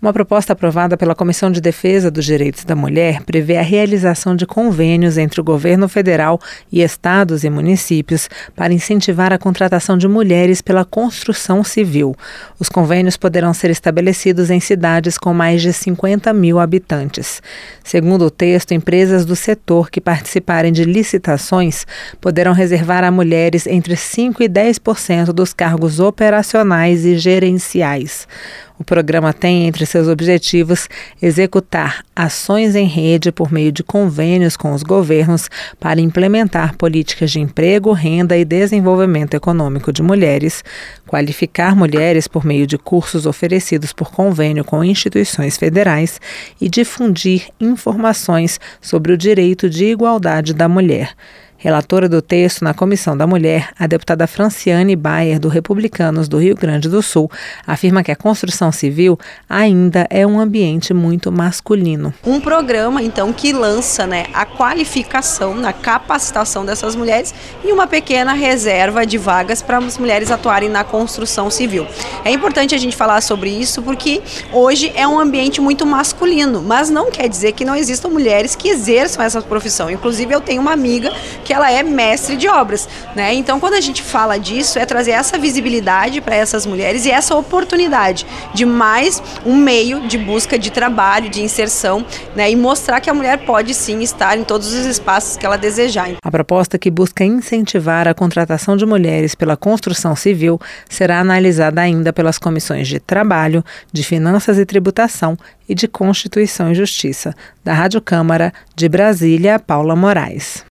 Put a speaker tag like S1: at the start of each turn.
S1: Uma proposta aprovada pela Comissão de Defesa dos Direitos da Mulher prevê a realização de convênios entre o governo federal e estados e municípios para incentivar a contratação de mulheres pela construção civil. Os convênios poderão ser estabelecidos em cidades com mais de 50 mil habitantes. Segundo o texto, empresas do setor que participarem de licitações poderão reservar a mulheres entre 5% e 10% dos cargos operacionais e gerenciais. O programa tem entre seus objetivos executar ações em rede por meio de convênios com os governos para implementar políticas de emprego, renda e desenvolvimento econômico de mulheres, qualificar mulheres por meio de cursos oferecidos por convênio com instituições federais e difundir informações sobre o direito de igualdade da mulher. Relatora do texto na Comissão da Mulher, a deputada Franciane Bayer, do Republicanos do Rio Grande do Sul, afirma que a construção civil ainda é um ambiente muito masculino.
S2: Um programa, então, que lança né, a qualificação, a capacitação dessas mulheres e uma pequena reserva de vagas para as mulheres atuarem na construção civil. É importante a gente falar sobre isso porque hoje é um ambiente muito masculino, mas não quer dizer que não existam mulheres que exerçam essa profissão. Inclusive, eu tenho uma amiga que ela é mestre de obras, né? Então, quando a gente fala disso, é trazer essa visibilidade para essas mulheres e essa oportunidade de mais um meio de busca de trabalho, de inserção, né? E mostrar que a mulher pode sim estar em todos os espaços que ela desejar.
S1: A proposta que busca incentivar a contratação de mulheres pela construção civil será analisada ainda pelas comissões de Trabalho, de Finanças e Tributação e de Constituição e Justiça. Da Rádio Câmara de Brasília, Paula Moraes.